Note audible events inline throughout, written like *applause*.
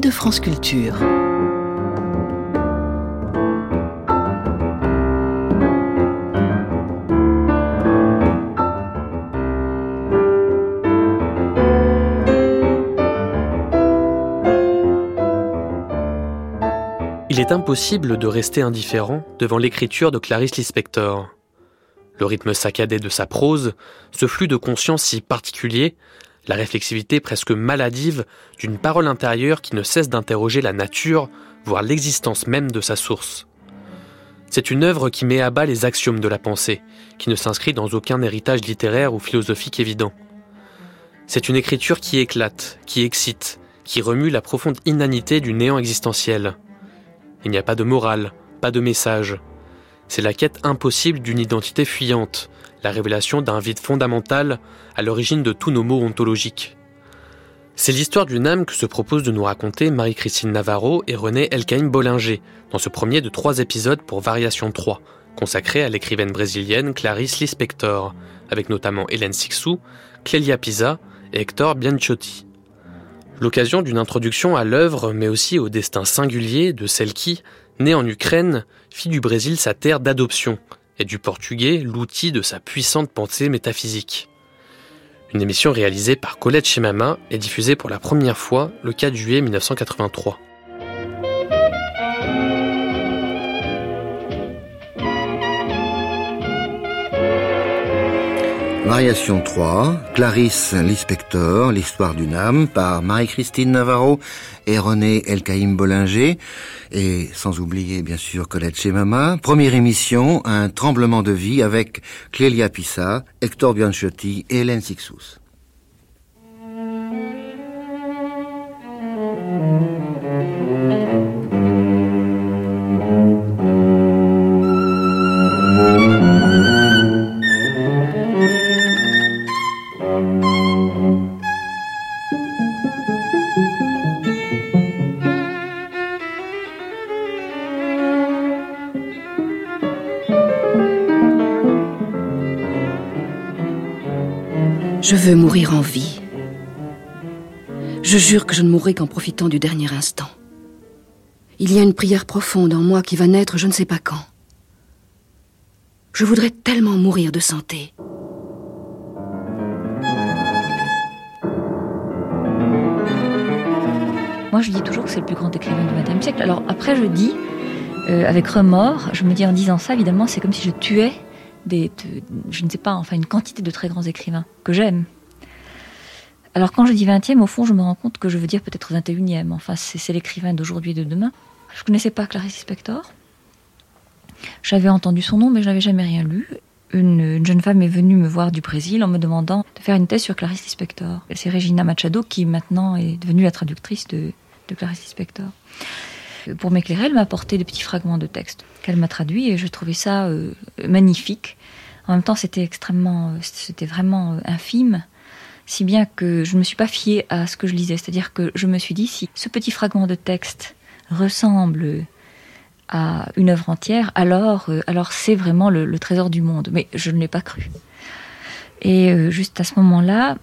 de France Culture. Il est impossible de rester indifférent devant l'écriture de Clarice Lispector. Le rythme saccadé de sa prose, ce flux de conscience si particulier, la réflexivité presque maladive d'une parole intérieure qui ne cesse d'interroger la nature, voire l'existence même de sa source. C'est une œuvre qui met à bas les axiomes de la pensée, qui ne s'inscrit dans aucun héritage littéraire ou philosophique évident. C'est une écriture qui éclate, qui excite, qui remue la profonde inanité du néant existentiel. Il n'y a pas de morale, pas de message. C'est la quête impossible d'une identité fuyante, la révélation d'un vide fondamental à l'origine de tous nos mots ontologiques. C'est l'histoire d'une âme que se propose de nous raconter Marie-Christine Navarro et René Elkaïm Bollinger dans ce premier de trois épisodes pour Variation 3, consacré à l'écrivaine brésilienne Clarice Lispector, avec notamment Hélène Sixou, Clélia Pisa et Hector Bianchotti. L'occasion d'une introduction à l'œuvre, mais aussi au destin singulier de celle qui, née en Ukraine, fit du Brésil sa terre d'adoption, et du portugais l'outil de sa puissante pensée métaphysique. Une émission réalisée par Colette Chemama et diffusée pour la première fois le 4 juillet 1983. Variation 3, Clarisse Lispector, l'histoire d'une âme, par Marie-Christine Navarro et René Elkaïm Bollinger, et sans oublier bien sûr Colette Chemama. Première émission, un tremblement de vie avec Clélia Pissa, Hector Bianchotti et Hélène Sixous. Je veux mourir en vie. Je jure que je ne mourrai qu'en profitant du dernier instant. Il y a une prière profonde en moi qui va naître je ne sais pas quand. Je voudrais tellement mourir de santé. Moi, je dis toujours que c'est le plus grand écrivain du XXe siècle. Alors après, je dis, euh, avec remords, je me dis en disant ça, évidemment, c'est comme si je tuais je ne sais pas, enfin une quantité de très grands écrivains que j'aime. Alors quand je dis 20e, au fond, je me rends compte que je veux dire peut-être 21e. Enfin, c'est l'écrivain d'aujourd'hui et de demain. Je ne connaissais pas Clarice Spector. J'avais entendu son nom, mais je n'avais jamais rien lu. Une, jeune femme est venue me voir du Brésil en me demandant de faire une thèse sur Clarice Lispector. C'est Regina Machado qui maintenant est devenue la traductrice de, de Clarice. Pour m'éclairer, elle m'a apporté des petits fragments de texte qu'elle m'a traduits et je trouvais ça euh, magnifique. En même temps, c'était extrêmement, euh, c'était vraiment euh, infime, si bien que je ne me suis pas fiée à ce que je lisais. C'est-à-dire que je me suis dit, si ce petit fragment de texte ressemble à une œuvre entière, alors, alors c'est vraiment le, trésor du monde. Mais je ne l'ai pas cru. Et juste à ce moment-là,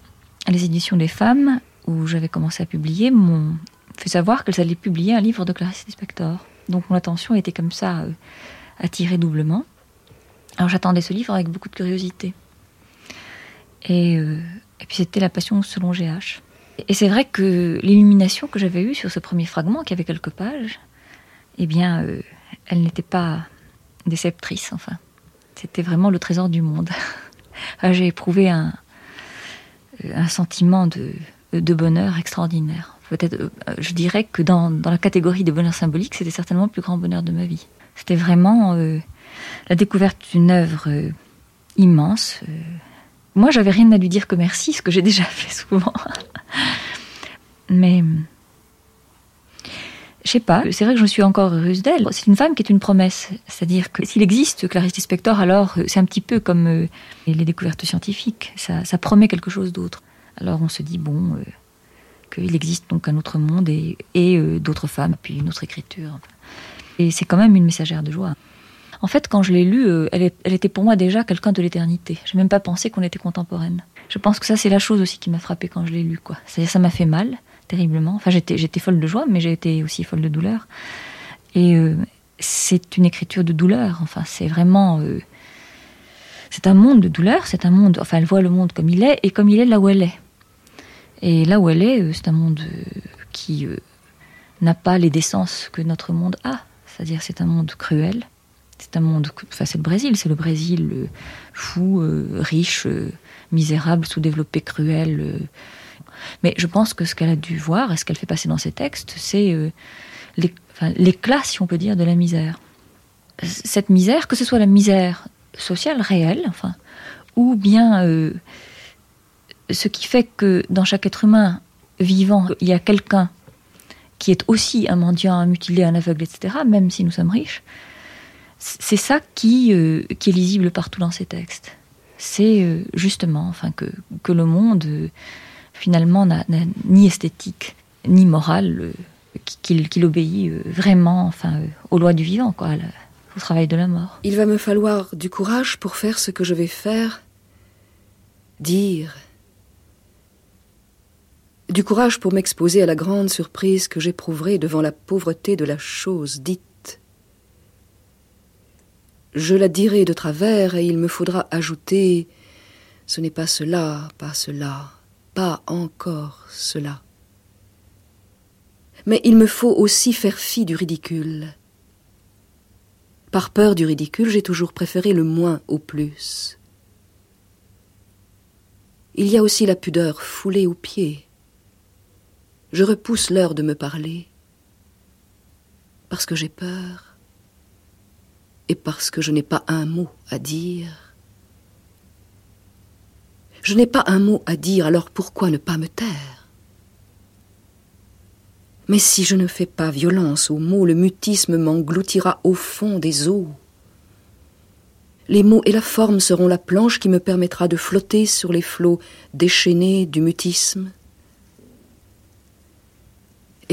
les éditions des femmes, où j'avais commencé à publier, m'ont fait savoir qu'elles allaient publier un livre de Clarice Lispector. Donc mon attention était comme ça euh, attirée doublement. Alors j'attendais ce livre avec beaucoup de curiosité. Et, euh, puis c'était La Passion selon GH. Et c'est vrai que l'illumination que j'avais eue sur ce premier fragment, qui avait quelques pages, eh bien, euh, elle n'était pas déceptrice, enfin. C'était vraiment le trésor du monde. *laughs* J'ai éprouvé un, sentiment de bonheur extraordinaire peut-être, euh, je dirais que dans, la catégorie des bonheurs symboliques, c'était certainement le plus grand bonheur de ma vie. C'était vraiment euh, la découverte d'une œuvre euh, immense. Moi, j'avais rien à lui dire que merci, ce que j'ai *laughs* déjà fait souvent. Mais je sais pas, c'est vrai que je suis encore heureuse d'elle. C'est une femme qui est une promesse. C'est-à-dire que s'il existe Clarice Lispector, alors c'est un petit peu comme les découvertes scientifiques. Ça, promet quelque chose d'autre. Alors on se dit, bon, qu'il existe donc un autre monde et, euh, d'autres femmes, puis une autre écriture. Et c'est quand même une messagère de joie. En fait, quand je l'ai lue, euh, elle, était pour moi déjà quelqu'un de l'éternité. Je n'ai même pas pensé qu'on était contemporaine. Je pense que ça, c'est la chose aussi qui m'a frappée quand je l'ai lue. Quoi. ça m'a fait mal terriblement. Enfin, j'étais, j'étais folle de joie, mais j'ai été aussi folle de douleur. Et euh, c'est une écriture de douleur. Enfin, c'est vraiment. C'est un monde de douleur, c'est un monde. Enfin, elle voit le monde comme il est et comme il est là où elle est. Et là où elle est, euh, c'est un monde qui n'a pas les décences que notre monde a. C'est-à-dire, c'est un monde cruel. C'est un monde. Enfin, c'est le Brésil. C'est le Brésil fou, riche, misérable, sous-développé, cruel. Mais je pense que ce qu'elle a dû voir et ce qu'elle fait passer dans ses textes, c'est l'éclat, si on peut dire, de la misère. Cette misère, que ce soit la misère sociale réelle, enfin, ou bien euh, ce qui fait que dans chaque être humain vivant, il y a quelqu'un qui est aussi un mendiant, un mutilé, un aveugle, etc., même si nous sommes riches, c'est ça qui, euh, qui est lisible partout dans ces textes. C'est euh, justement enfin, que, le monde, finalement, n'a ni esthétique, ni morale qu'il obéit euh, vraiment enfin, euh, aux lois du vivant, au travail de la mort. Il va me falloir du courage pour faire ce que je vais faire, dire. Du courage pour m'exposer à la grande surprise que j'éprouverai devant la pauvreté de la chose dite. Je la dirai de travers et il me faudra ajouter ce n'est pas cela, pas cela, pas encore cela. Mais il me faut aussi faire fi du ridicule. Par peur du ridicule, j'ai toujours préféré le moins au plus. Il y a aussi la pudeur foulée aux pieds. Je repousse l'heure de me parler parce que j'ai peur et parce que je n'ai pas un mot à dire. Je n'ai pas un mot à dire, alors pourquoi ne pas me taire? Mais si je ne fais pas violence aux mots, le mutisme m'engloutira au fond des eaux. Les mots et la forme seront la planche qui me permettra de flotter sur les flots déchaînés du mutisme.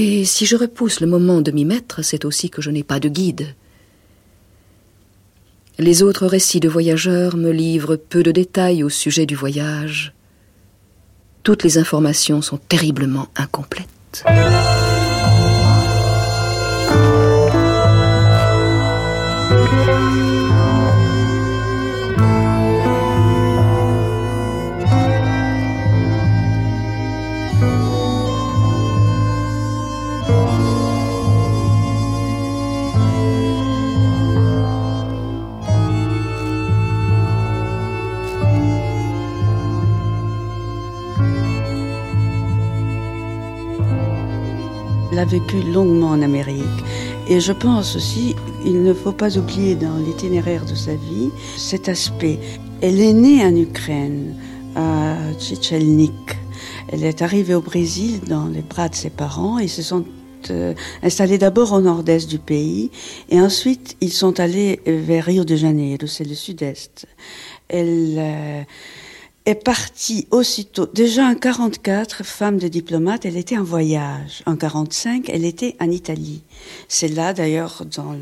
Et si je repousse le moment de m'y mettre, c'est aussi que je n'ai pas de guide. Les autres récits de voyageurs me livrent peu de détails au sujet du voyage. Toutes les informations sont terriblement incomplètes. A vécu longuement en Amérique. Et je pense aussi, il ne faut pas oublier dans l'itinéraire de sa vie cet aspect. Elle est née en Ukraine, à Tchétchelnik. Elle est arrivée au Brésil dans les bras de ses parents et se sont euh, installés d'abord au nord-est du pays et ensuite ils sont allés vers Rio de Janeiro, c'est le sud-est. Elle euh, est partie aussitôt. Déjà en 44, femme de diplomate, elle était en voyage. En 45, elle était en Italie. C'est là, d'ailleurs, dans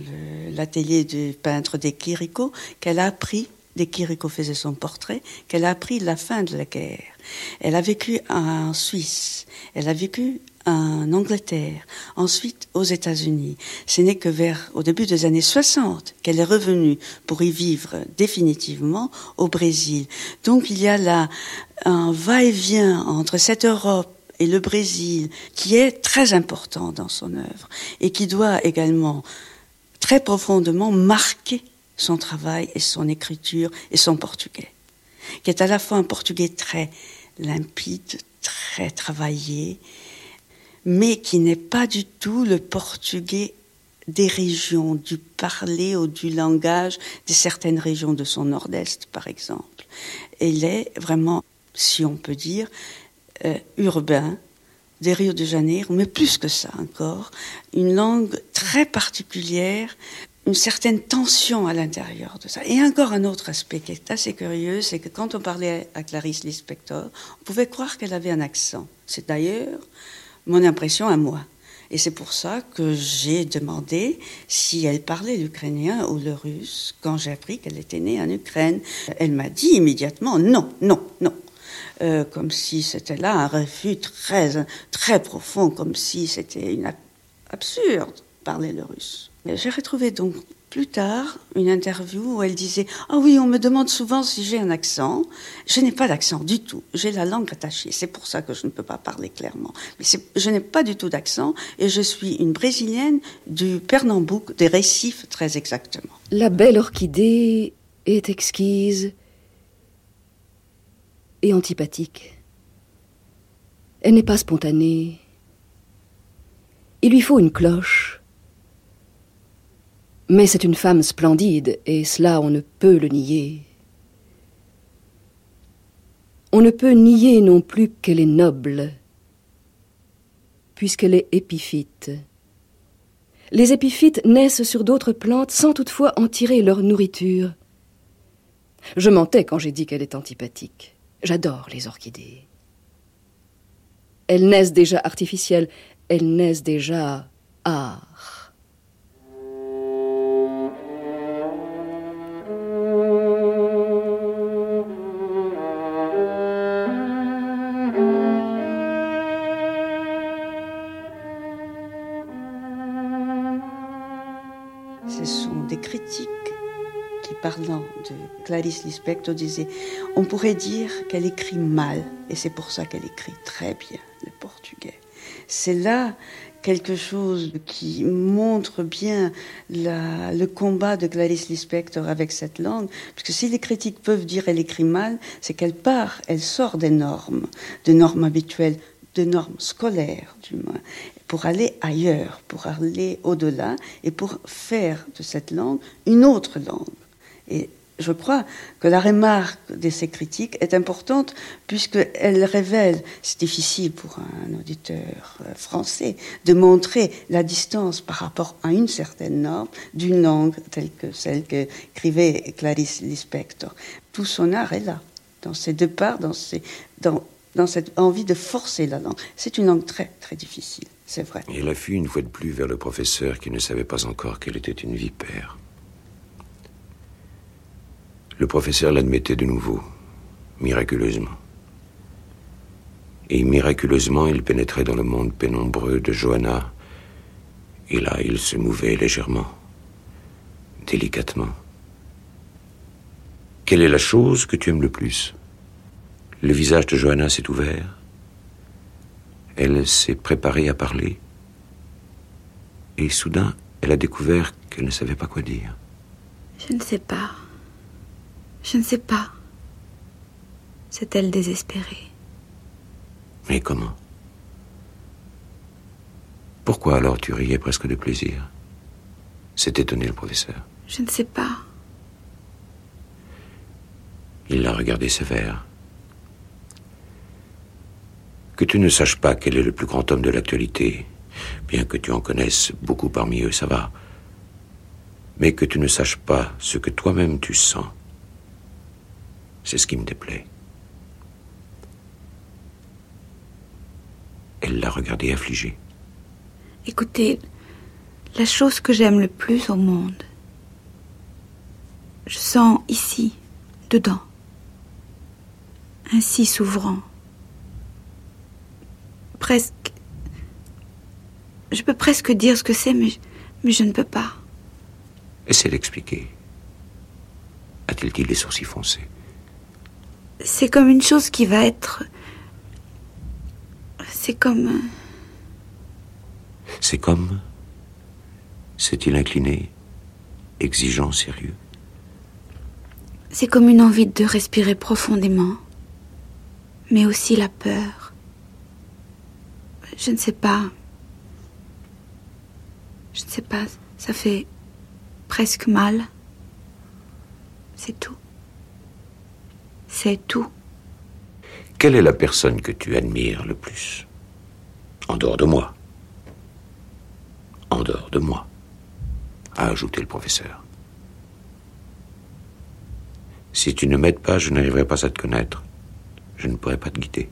l'atelier du peintre des Chirico, qu'elle a appris, des Chirico faisait son portrait, qu'elle a appris la fin de la guerre. Elle a vécu en Suisse. Elle a vécu en Angleterre, ensuite aux États-Unis. Ce n'est que vers au début des années 60 qu'elle est revenue pour y vivre définitivement au Brésil. Donc il y a là un va-et-vient entre cette Europe et le Brésil qui est très important dans son œuvre et qui doit également très profondément marquer son travail et son écriture et son portugais, qui est à la fois un portugais très limpide, très travaillé, mais qui n'est pas du tout le portugais des régions, du parler ou du langage de certaines régions de son nord-est, par exemple. Elle est vraiment, si on peut dire, euh, urbain, des Rio de Janeiro, mais plus que ça encore, une langue très particulière, une certaine tension à l'intérieur de ça. Et encore un autre aspect qui est assez curieux, c'est que quand on parlait à Clarice Lispector, on pouvait croire qu'elle avait un accent. C'est d'ailleurs mon impression à moi. Et c'est pour ça que j'ai demandé si elle parlait l'ukrainien ou le russe quand j'ai appris qu'elle était née en Ukraine. Elle m'a dit immédiatement non, non, non. euh, comme si c'était là un refus très, très profond, comme si c'était une absurde parler le russe. J'ai retrouvé donc plus tard une interview où elle disait Ah oui, on me demande souvent si j'ai un accent. Je n'ai pas d'accent du tout. J'ai la langue attachée. C'est pour ça que je ne peux pas parler clairement. Mais je n'ai pas du tout d'accent et je suis une brésilienne du Pernambouc, des récifs très exactement. La belle orchidée est exquise et antipathique. Elle n'est pas spontanée. Il lui faut une cloche mais c'est une femme splendide, et cela on ne peut le nier. On ne peut nier non plus qu'elle est noble, puisqu'elle est épiphyte. Les épiphytes naissent sur d'autres plantes sans toutefois en tirer leur nourriture. Je mentais quand j'ai dit qu'elle est antipathique. J'adore les orchidées. Elles naissent déjà artificielles, elles naissent déjà art. Clarice Lispector, disait on pourrait dire qu'elle écrit mal, et c'est pour ça qu'elle écrit très bien le portugais. C'est là quelque chose qui montre bien le combat de Clarice Lispector avec cette langue, parce que si les critiques peuvent dire qu'elle écrit mal, c'est qu'elle part, elle sort des normes, des normes habituelles, des normes scolaires du moins, pour aller ailleurs, pour aller au-delà et pour faire de cette langue une autre langue. Je crois que la remarque de ces critiques est importante puisqu'elle révèle, c'est difficile pour un auditeur euh, français, de montrer la distance par rapport à une certaine norme d'une langue telle que celle qu'écrivait Clarice Lispector. Tout son art est là, dans ces deux parts, dans, dans, dans cette envie de forcer la langue. C'est une langue très, très difficile, c'est vrai. Et elle a fui une fois de plus vers le professeur qui ne savait pas encore qu'elle était une vipère. Le professeur l'admettait de nouveau, miraculeusement. Et miraculeusement, il pénétrait dans le monde pénombreux de Johanna. Et là, il se mouvait légèrement, délicatement. Quelle est la chose que tu aimes le plus? Le visage de Johanna s'est ouvert. Elle s'est préparée à parler. Et soudain, elle a découvert qu'elle ne savait pas quoi dire. Je ne sais pas. Je ne sais pas. C'est elle désespérée? Mais comment? Pourquoi alors tu riais presque de plaisir? S'est étonné le professeur. Je ne sais pas. Il l'a regardé sévère. Que tu ne saches pas quel est le plus grand homme de l'actualité, bien que tu en connaisses beaucoup parmi eux, ça va. Mais que tu ne saches pas ce que toi-même tu sens, c'est ce qui me déplaît. Elle l'a regardé affligée. Écoutez, la chose que j'aime le plus au monde, je sens ici, dedans, ainsi s'ouvrant, presque... Je peux presque dire ce que c'est, mais, mais je ne peux pas. Essaie d'expliquer. A-t-il dit les sourcils foncés? C'est comme une chose qui va être. C'est comme. C'est comme. C'est-il incliné, exigeant, sérieux? C'est comme une envie de respirer profondément, mais aussi la peur. Je ne sais pas. Je ne sais pas, ça fait presque mal. C'est tout. C'est tout. Quelle est la personne que tu admires le plus? En dehors de moi. En dehors de moi, a ajouté le professeur. Si tu ne m'aides pas, je n'arriverai pas à te connaître. Je ne pourrai pas te guider.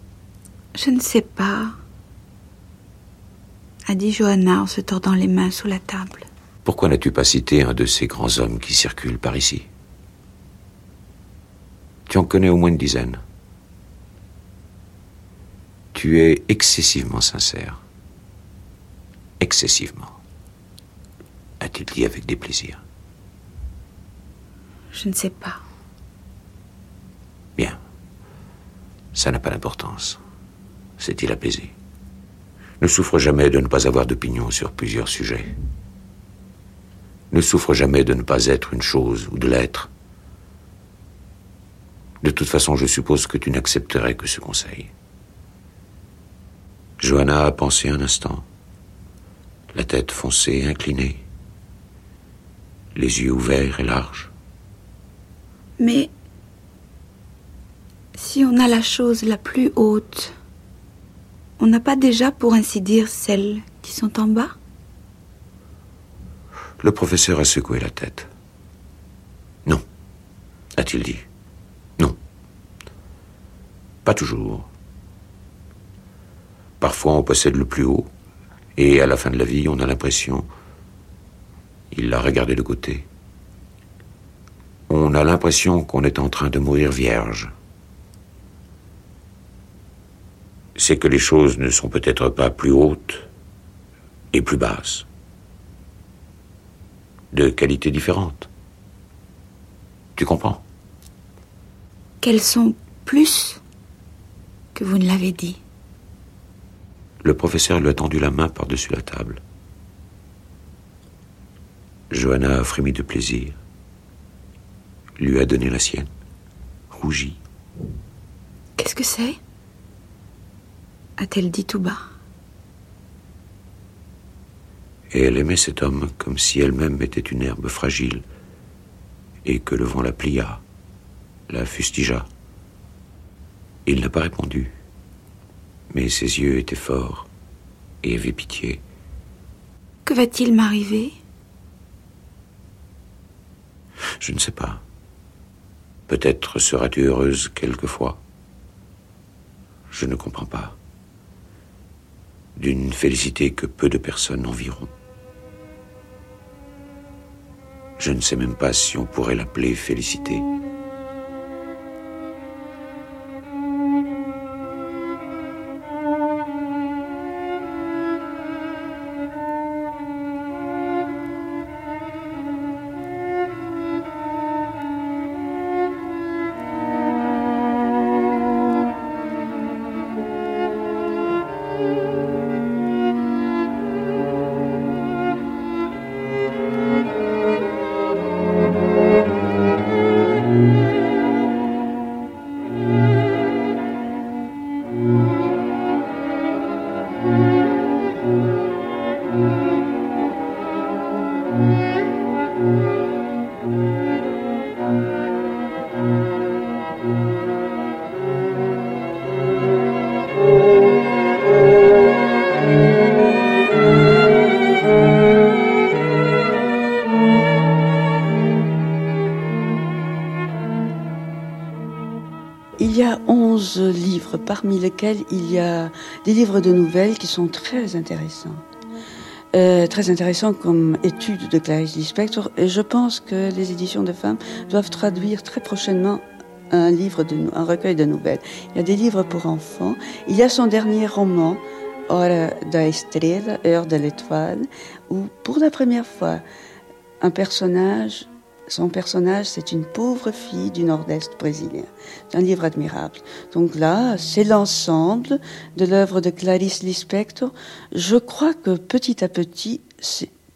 Je ne sais pas, a dit Johanna en se tordant les mains sous la table. Pourquoi n'as-tu pas cité un de ces grands hommes qui circulent par ici? Tu en connais au moins une dizaine. Tu es excessivement sincère. Excessivement. A-t-il dit avec déplaisir Je ne sais pas. Bien. Ça n'a pas d'importance. C'est-il apaisé Ne souffre jamais de ne pas avoir d'opinion sur plusieurs sujets. Ne souffre jamais de ne pas être une chose ou de l'être. De toute façon, je suppose que tu n'accepterais que ce conseil. Johanna a pensé un instant, la tête foncée, inclinée, les yeux ouverts et larges. Mais si on a la chose la plus haute, on n'a pas déjà, pour ainsi dire, celles qui sont en bas? Le professeur a secoué la tête. Non, a-t-il dit. Pas toujours. Parfois on possède le plus haut, et à la fin de la vie on a l'impression... Il l'a regardé de côté. On a l'impression qu'on est en train de mourir vierge. C'est que les choses ne sont peut-être pas plus hautes et plus basses. De qualités différentes. Tu comprends? Qu'elles sont plus que vous ne l'avez dit. Le professeur lui a tendu la main par-dessus la table. Johanna a frémi de plaisir, lui a donné la sienne, rougit. Qu'est-ce que c'est? A-t-elle dit tout bas? Et elle aimait cet homme comme si elle-même était une herbe fragile, et que le vent la plia, la fustigea. Il n'a pas répondu mais ses yeux étaient forts et avaient pitié. Que va-t-il m'arriver? Je ne sais pas. Peut-être seras-tu heureuse quelquefois. Je ne comprends pas. D'une félicité que peu de personnes environ. Je ne sais même pas si on pourrait l'appeler félicité. Parmi lesquels il y a des livres de nouvelles qui sont très intéressants. Euh, très intéressants comme étude de Clarice Lispector. Et je pense que les éditions de femmes doivent traduire très prochainement un livre, de, un recueil de nouvelles. Il y a des livres pour enfants. Il y a son dernier roman, Hora da Estrela, Heure de l'étoile, où pour la première fois, un personnage son personnage, c'est une pauvre fille du nord-est brésilien. C'est un livre admirable. Donc là, c'est l'ensemble de l'œuvre de Clarice Lispector. Je crois que petit à petit,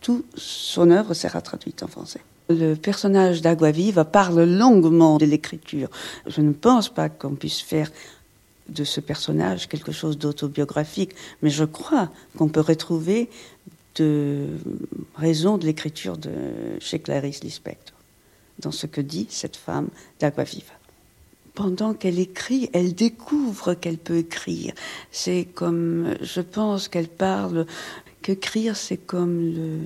tout son œuvre sera traduite en français. Le personnage d'Agua Viva parle longuement de l'écriture. Je ne pense pas qu'on puisse faire de ce personnage quelque chose d'autobiographique, mais je crois qu'on peut retrouver de raisons de l'écriture de chez Clarice Lispector dans ce que dit cette femme d'Aguaviva. Pendant qu'elle écrit, elle découvre qu'elle peut écrire. C'est comme, je pense qu'elle parle, qu'écrire, c'est comme le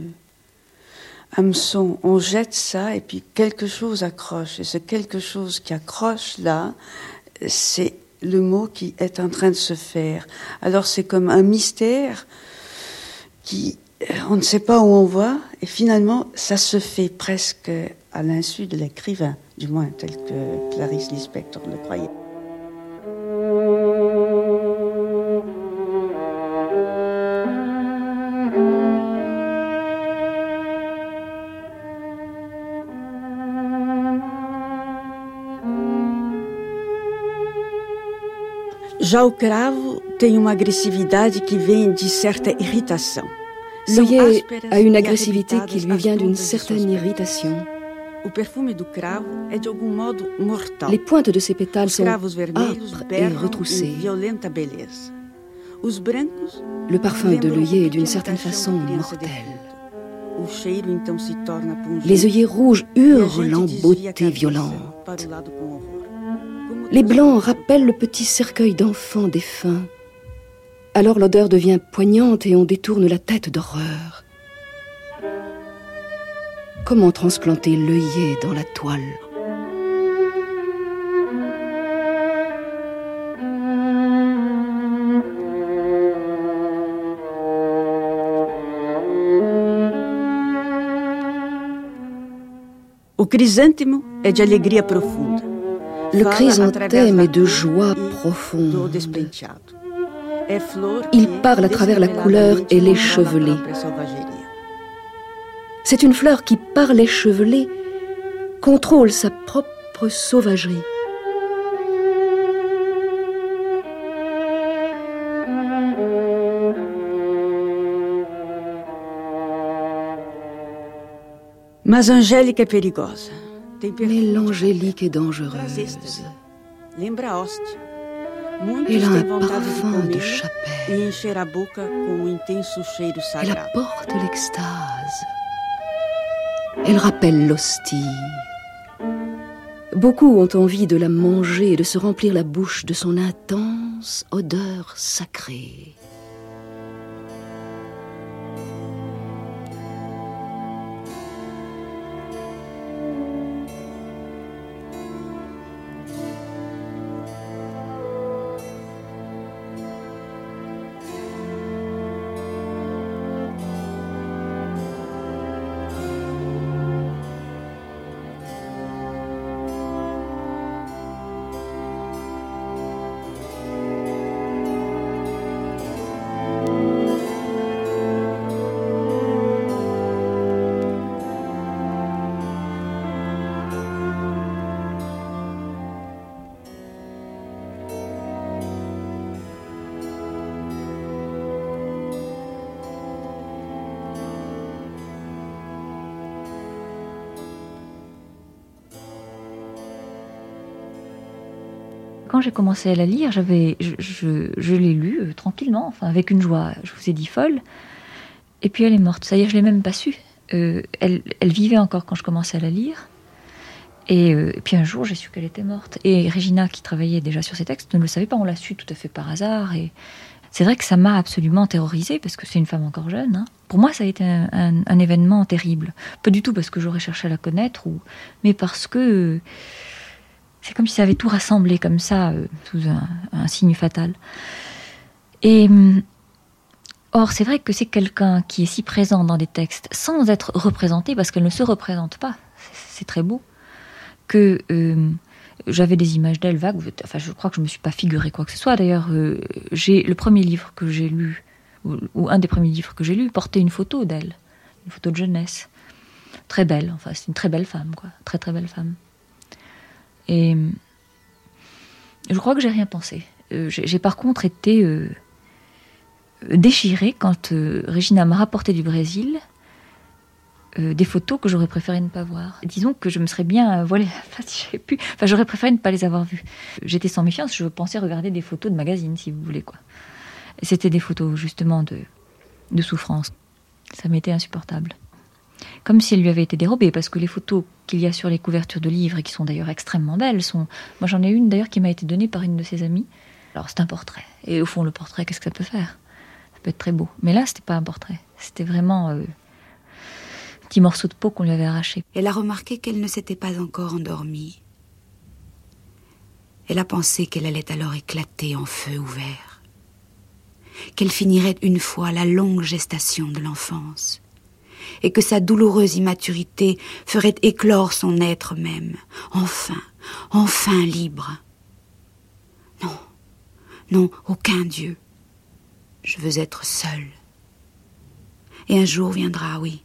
hameçon. On jette ça et puis quelque chose accroche. Et ce quelque chose qui accroche là, c'est le mot qui est en train de se faire. Alors c'est comme un mystère qui, euh, on ne sait pas où on va, et finalement, ça se fait presque à l'insu de l'écrivain, du moins tel que Clarisse Lispector le croyait. Já o cravo tem uma agressividade que vem de certa irritação. L'œillet a une agressivité qui lui vient d'une certaine irritation. Les pointes de ses pétales sont âpres et retroussées. Le parfum de l'œillet est d'une certaine façon pungente. Les œillets rouges e hurlent en beauté violente. Les blancs rappellent le petit cercueil d'enfants défunts. Alors l'odeur devient poignante et on détourne la tête d'horreur. Comment transplanter l'œillet dans la toile? O crisântemo é de alegria profunda. Le chrysanthème est de joie e profonde. Il parle à travers la couleur et l'échevelé. C'est une fleur qui, par l'échevelé, contrôle sa propre sauvagerie. Mas Angélica é perigosa. Tem Mais l'angélique est dangereuse. Elle a un parfum de chapelle. e encher a boca com um intenso cheiro Elle sagrado. apporte l'extase. Elle rappelle l'hostie. Beaucoup ont envie de la manger et de se remplir la bouche de son intense odeur sacrée. J'ai commencé à la lire, j'avais, je, l'ai lu euh, tranquillement, enfin avec une joie, je vous ai dit folle. Et puis elle est morte. Ça y est, je l'ai même pas su. Euh, elle, vivait encore quand je commençais à la lire. Et, euh, et puis un jour, j'ai su qu'elle était morte. Et Regina, qui travaillait déjà sur ces textes, ne le savait pas. On l'a su tout à fait par hasard. Et c'est vrai que ça m'a absolument terrorisée parce que c'est une femme encore jeune. hein. Pour moi, ça a été un, un- événement terrible. Pas du tout parce que j'aurais cherché à la connaître, ou, mais parce que c'est comme si ça avait tout rassemblé comme ça, euh, sous un, signe fatal. Et hum, or, c'est vrai que c'est quelqu'un qui est si présent dans des textes sans être représenté, parce qu'elle ne se représente pas. C'est très beau. Que euh, j'avais des images d'elle vagues. Enfin, je crois que je me suis pas figuré quoi que ce soit. D'ailleurs, euh, j'ai le premier livre que j'ai lu, ou, ou un des premiers livres que j'ai lu, portait une photo d'elle, une photo de jeunesse, très belle. Enfin, c'est une très belle femme, quoi, très très belle femme. Et euh, je crois que j'ai rien pensé. Euh, j'ai par contre été euh, déchirée quand euh, Regina m'a rapporté du Brésil des photos que j'aurais préféré ne pas voir. Disons que je me serais bien voilée la face si pu. Enfin, j'aurais préféré ne pas les avoir vues. J'étais sans méfiance, je pensais regarder des photos de magazines, si vous voulez, quoi. C'était des photos, justement, de, de souffrance. Ça m'était insupportable. Comme si elles lui avaient été dérobées, parce que les photos qu'il y a sur les couvertures de livres, et qui sont d'ailleurs extrêmement belles, sont. Moi, j'en ai une d'ailleurs qui m'a été donnée par une de ses amies. Alors, c'est un portrait. Et au fond, le portrait, qu'est-ce que ça peut faire? Ça peut être très beau. Mais là, c'était pas un portrait. C'était vraiment. euh, un petit morceau de peau qu'on lui avait arraché. Elle a remarqué qu'elle ne s'était pas encore endormie. Elle a pensé qu'elle allait alors éclater en feu ouvert, qu'elle finirait une fois la longue gestation de l'enfance, et que sa douloureuse immaturité ferait éclore son être même, enfin, enfin libre. Non, non, aucun Dieu. Je veux être seule. Et un jour viendra, oui.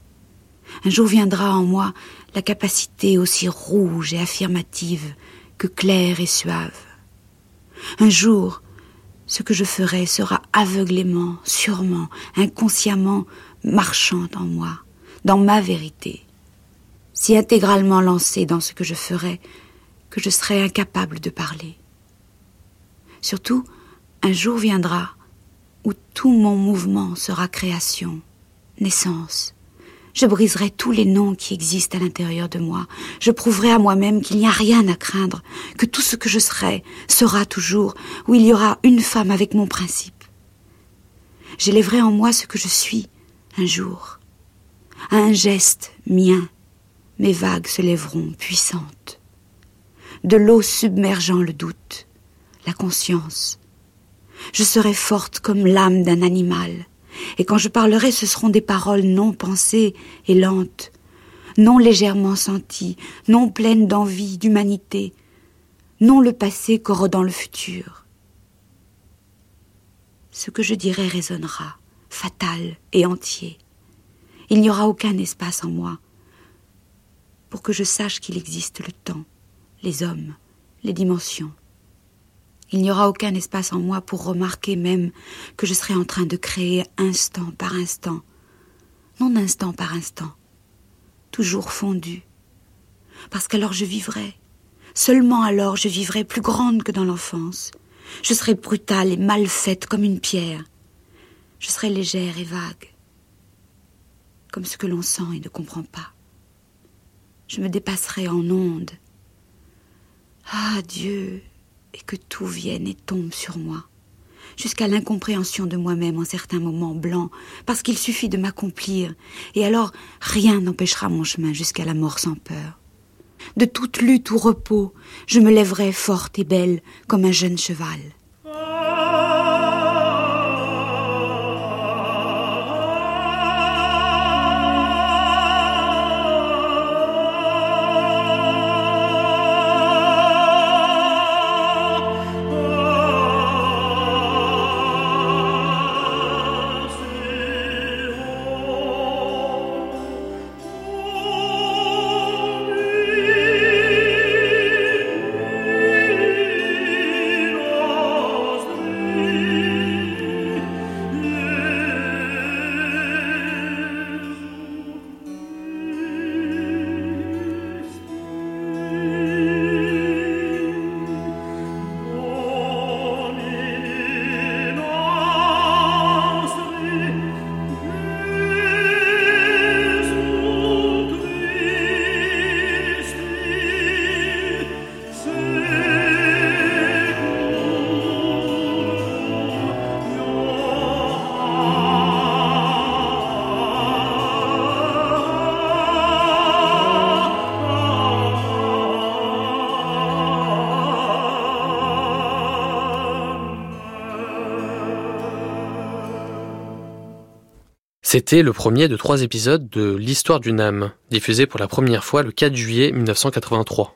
Un jour viendra en moi la capacité aussi rouge et affirmative que claire et suave. Un jour, ce que je ferai sera aveuglément, sûrement, inconsciemment marchant en moi, dans ma vérité, si intégralement lancé dans ce que je ferai que je serai incapable de parler. Surtout, un jour viendra où tout mon mouvement sera création, naissance. Je briserai tous les noms qui existent à l'intérieur de moi. Je prouverai à moi-même qu'il n'y a rien à craindre, que tout ce que je serai sera toujours, où il y aura une femme avec mon principe. J'élèverai en moi ce que je suis, un jour. À un geste mien, mes vagues se lèveront puissantes. De l'eau submergeant le doute, la conscience. Je serai forte comme l'âme d'un animal, et quand je parlerai ce seront des paroles non pensées et lentes, non légèrement senties, non pleines d'envie, d'humanité, non le passé corrodant le futur. Ce que je dirai résonnera, fatal et entier. Il n'y aura aucun espace en moi pour que je sache qu'il existe le temps, les hommes, les dimensions. Il n'y aura aucun espace en moi pour remarquer même que je serai en train de créer instant par instant, non instant par instant, toujours fondu. Parce qu'alors je vivrai, seulement alors je vivrai plus grande que dans l'enfance. Je serai brutale et mal faite comme une pierre. Je serai légère et vague, comme ce que l'on sent et ne comprend pas. Je me dépasserai en ondes. Ah Dieu, et que tout vienne et tombe sur moi, jusqu'à l'incompréhension de moi-même en certains moments blancs, parce qu'il suffit de m'accomplir, et alors rien n'empêchera mon chemin jusqu'à la mort sans peur. De toute lutte ou repos, je me lèverai forte et belle comme un jeune cheval. C'était le premier de trois épisodes de L'histoire d'une âme, diffusé pour la première fois le 4 juillet 1983.